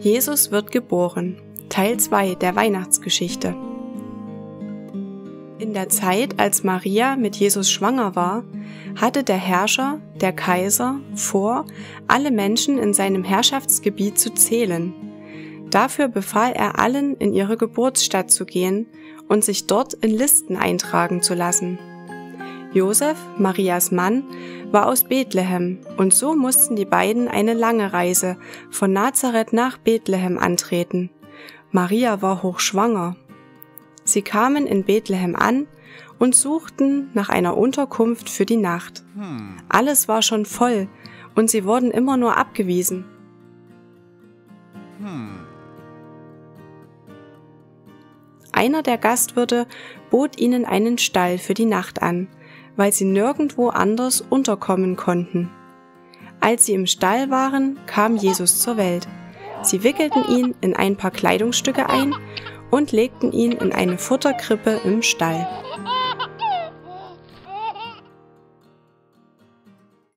Jesus wird geboren. Teil 2 der Weihnachtsgeschichte. In der Zeit, als Maria mit Jesus schwanger war, hatte der Herrscher, der Kaiser, vor, alle Menschen in seinem Herrschaftsgebiet zu zählen. Dafür befahl er allen, in ihre Geburtsstadt zu gehen und sich dort in Listen eintragen zu lassen. Josef, Marias Mann, war aus Bethlehem und so mussten die beiden eine lange Reise von Nazareth nach Bethlehem antreten. Maria war hochschwanger. Sie kamen in Bethlehem an und suchten nach einer Unterkunft für die Nacht. Alles war schon voll und sie wurden immer nur abgewiesen. Einer der Gastwirte bot ihnen einen Stall für die Nacht an, weil sie nirgendwo anders unterkommen konnten. Als sie im Stall waren, kam Jesus zur Welt. Sie wickelten ihn in ein paar Kleidungsstücke ein und legten ihn in eine Futterkrippe im Stall.